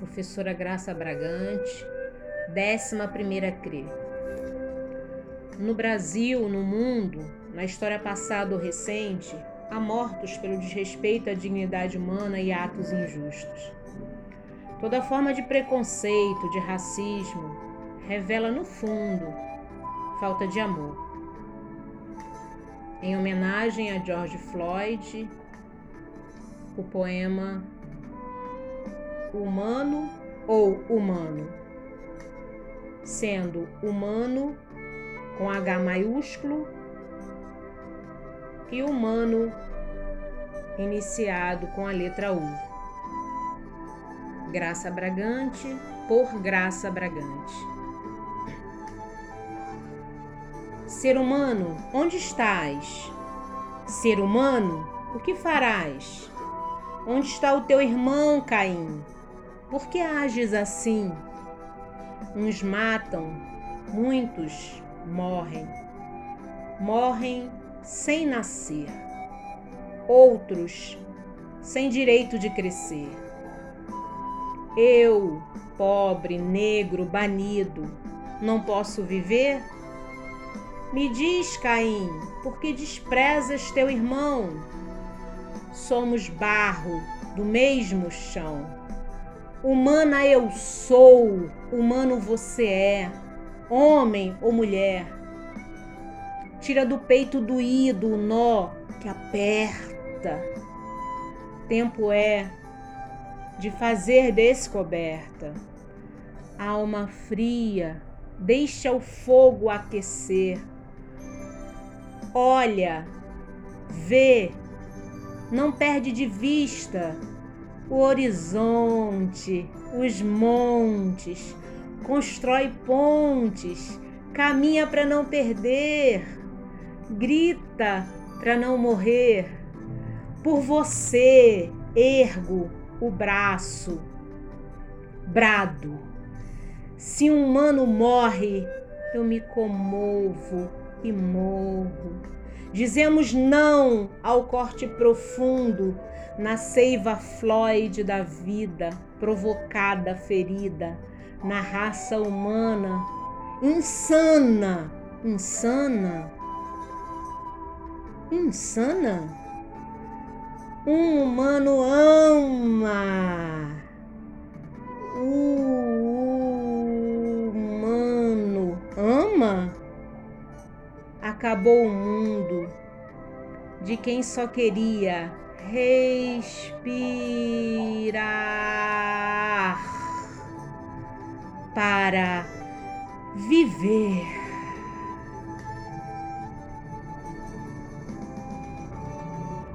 professora Graça Bragante, 11 CRE. No Brasil, no mundo, na história passada ou recente, há mortos pelo desrespeito à dignidade humana e atos injustos. Toda forma de preconceito, de racismo, revela no fundo falta de amor. Em homenagem a George Floyd, o poema Humano ou Humano, sendo humano com H maiúsculo e humano iniciado com a letra U. Graça Bragante por Graça Bragante. Ser humano, onde estás? Ser humano, o que farás? Onde está o teu irmão, Caim? Por que ages assim? Uns matam, muitos morrem. Morrem sem nascer. Outros sem direito de crescer. Eu, pobre, negro, banido, não posso viver? Me diz, Caim, por que desprezas teu irmão? somos barro do mesmo chão. Humana eu sou, humano você é, homem ou mulher. Tira do peito doído o nó que aperta. Tempo é de fazer descoberta. Alma fria, deixa o fogo aquecer. Olha, vê não perde de vista o horizonte, os montes, constrói pontes, caminha para não perder, grita para não morrer. Por você ergo o braço, brado. Se um humano morre, eu me comovo e morro. Dizemos não ao corte profundo na seiva Floyd da vida, provocada, ferida, na raça humana, insana, insana, insana. Um humano ama. O humano ama acabou o mundo de quem só queria respirar para viver.